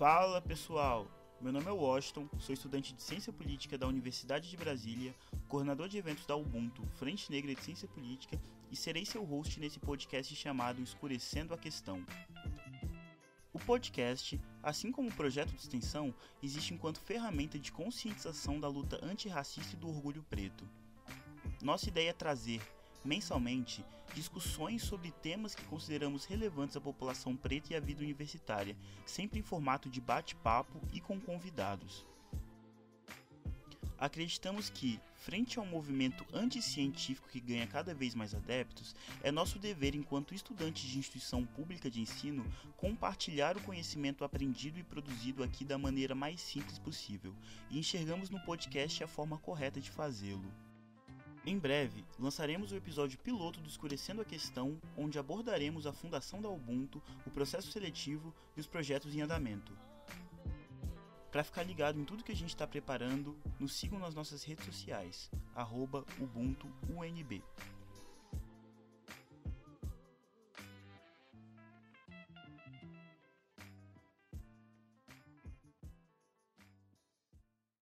Fala pessoal, meu nome é Washington, sou estudante de Ciência Política da Universidade de Brasília, coordenador de eventos da Ubuntu, Frente Negra de Ciência Política, e serei seu host nesse podcast chamado Escurecendo a Questão. O podcast, assim como o projeto de extensão, existe enquanto ferramenta de conscientização da luta antirracista e do orgulho preto. Nossa ideia é trazer, mensalmente, discussões sobre temas que consideramos relevantes à população preta e à vida universitária, sempre em formato de bate-papo e com convidados. Acreditamos que, frente a um movimento anticientífico que ganha cada vez mais adeptos, é nosso dever, enquanto estudantes de instituição pública de ensino, compartilhar o conhecimento aprendido e produzido aqui da maneira mais simples possível, e enxergamos no podcast a forma correta de fazê-lo. Em breve, lançaremos o episódio piloto do Escurecendo a Questão, onde abordaremos a fundação da Ubuntu, o processo seletivo e os projetos em andamento. Para ficar ligado em tudo que a gente está preparando, nos sigam nas nossas redes sociais, UbuntuUNB.